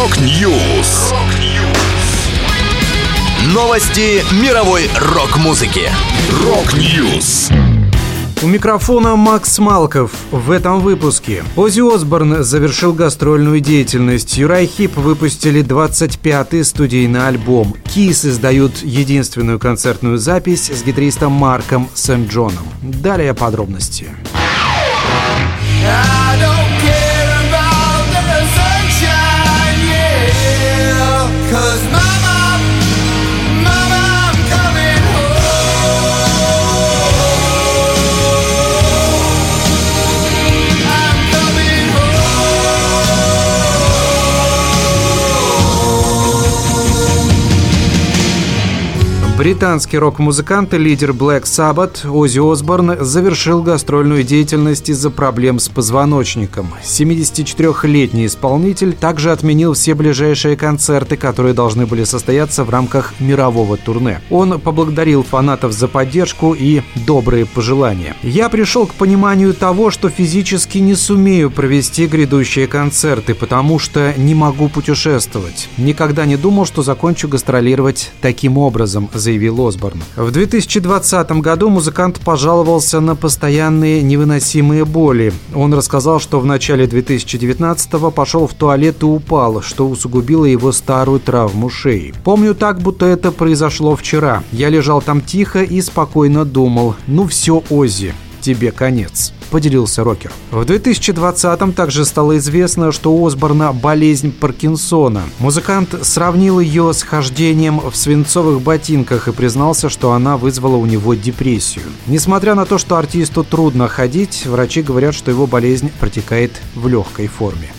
Rock News. Новости мировой рок-музыки. Rock News. У микрофона Макс Малков. В этом выпуске Оззи Осборн завершил гастрольную деятельность. Uriah Heep выпустили 25-й студийный альбом. Kiss издают единственную концертную запись с гитаристом Марком Сент-Джоном. Далее подробности. I don't Британский рок-музыкант и лидер Black Sabbath Оззи Осборн завершил гастрольную деятельность из-за проблем с позвоночником. 74-летний исполнитель также отменил все ближайшие концерты, которые должны были состояться в рамках мирового турне. Он поблагодарил фанатов за поддержку и добрые пожелания. «Я пришел к пониманию того, что физически не сумею провести грядущие концерты, потому что не могу путешествовать. Никогда не думал, что закончу гастролировать таким образом», Осборн. В 2020 году музыкант пожаловался на постоянные невыносимые боли. Он рассказал, что в начале 2019 пошел в туалет и упал, что усугубило его старую травму шеи. «Помню так, будто это произошло вчера. Я лежал там тихо и спокойно думал, ну все, Оззи, тебе конец», — поделился рокер. В 2020-м также стало известно, что у Осборна болезнь Паркинсона. Музыкант сравнил ее с хождением в свинцовых ботинках и признался, что она вызвала у него депрессию. Несмотря на то, что артисту трудно ходить, врачи говорят, что его болезнь протекает в легкой форме.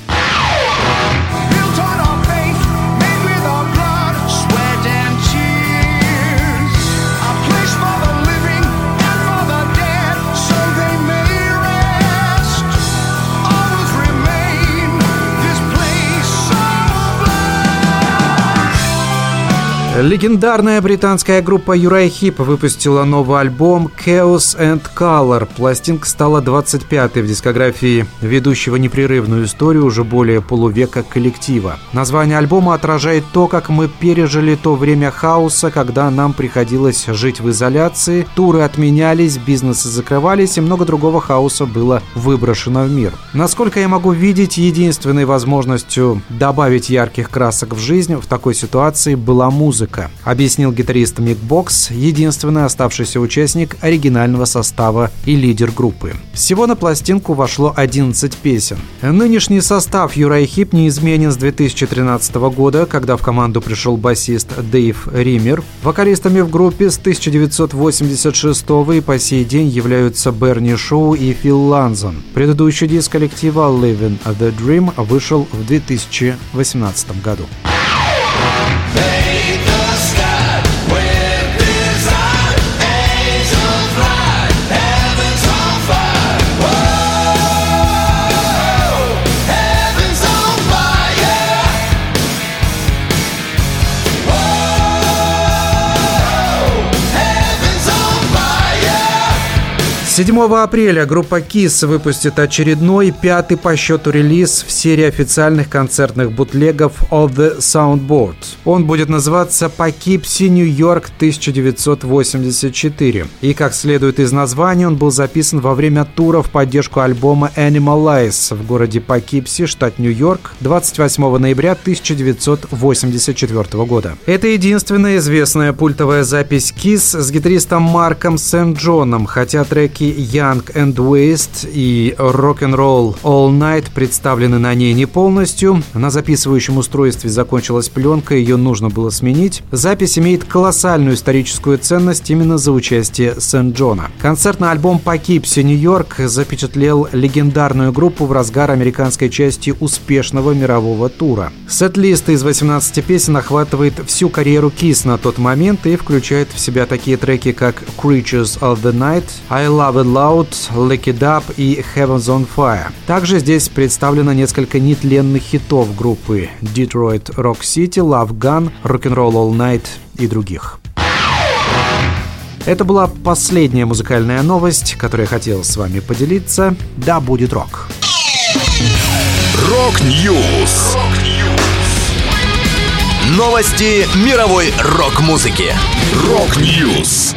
Легендарная британская группа Юрай Хип выпустила новый альбом Chaos and Color. Пластинка стала 25-й в дискографии ведущего непрерывную историю уже более полувека коллектива. Название альбома отражает то, как мы пережили то время хаоса, когда нам приходилось жить в изоляции, туры отменялись, бизнесы закрывались и много другого хаоса было выброшено в мир. Насколько я могу видеть, единственной возможностью добавить ярких красок в жизнь в такой ситуации была музыка музыка, объяснил гитарист Мик Бокс, единственный оставшийся участник оригинального состава и лидер группы. Всего на пластинку вошло 11 песен. Нынешний состав Юрай Хип неизменен с 2013 года, когда в команду пришел басист Дэйв Ример. Вокалистами в группе с 1986 и по сей день являются Берни Шоу и Фил Ланзон. Предыдущий диск коллектива Living the Dream вышел в 2018 году. 7 апреля группа KISS выпустит очередной, пятый по счету релиз в серии официальных концертных бутлегов Of the Soundboard. Он будет называться «Покипси Нью-Йорк 1984». И, как следует из названия, он был записан во время тура в поддержку альбома Animal Eyes в городе Покипси, штат Нью-Йорк, 28 ноября 1984 года. Это единственная известная пультовая запись KISS с гитаристом Марком Сент-Джоном, хотя треки треки Young and Waste и Rock'n'Roll All Night представлены на ней не полностью. На записывающем устройстве закончилась пленка, ее нужно было сменить. Запись имеет колоссальную историческую ценность именно за участие Сент-Джона. Концертный альбом Poughkeepsie Нью-Йорк запечатлел легендарную группу в разгар американской части успешного мирового тура. Сет-лист из 18 песен охватывает всю карьеру Kiss на тот момент и включает в себя такие треки, как Creatures of the Night, I Love Love It Loud, Lick It Up и Heaven's on Fire. Также здесь представлено несколько нетленных хитов группы Detroit Rock City, Love Gun, Rock'n'Roll All Night и других. Это была последняя музыкальная новость, которую я хотел с вами поделиться. Да, будет рок. Rock News. Новости мировой рок-музыки. Rock News.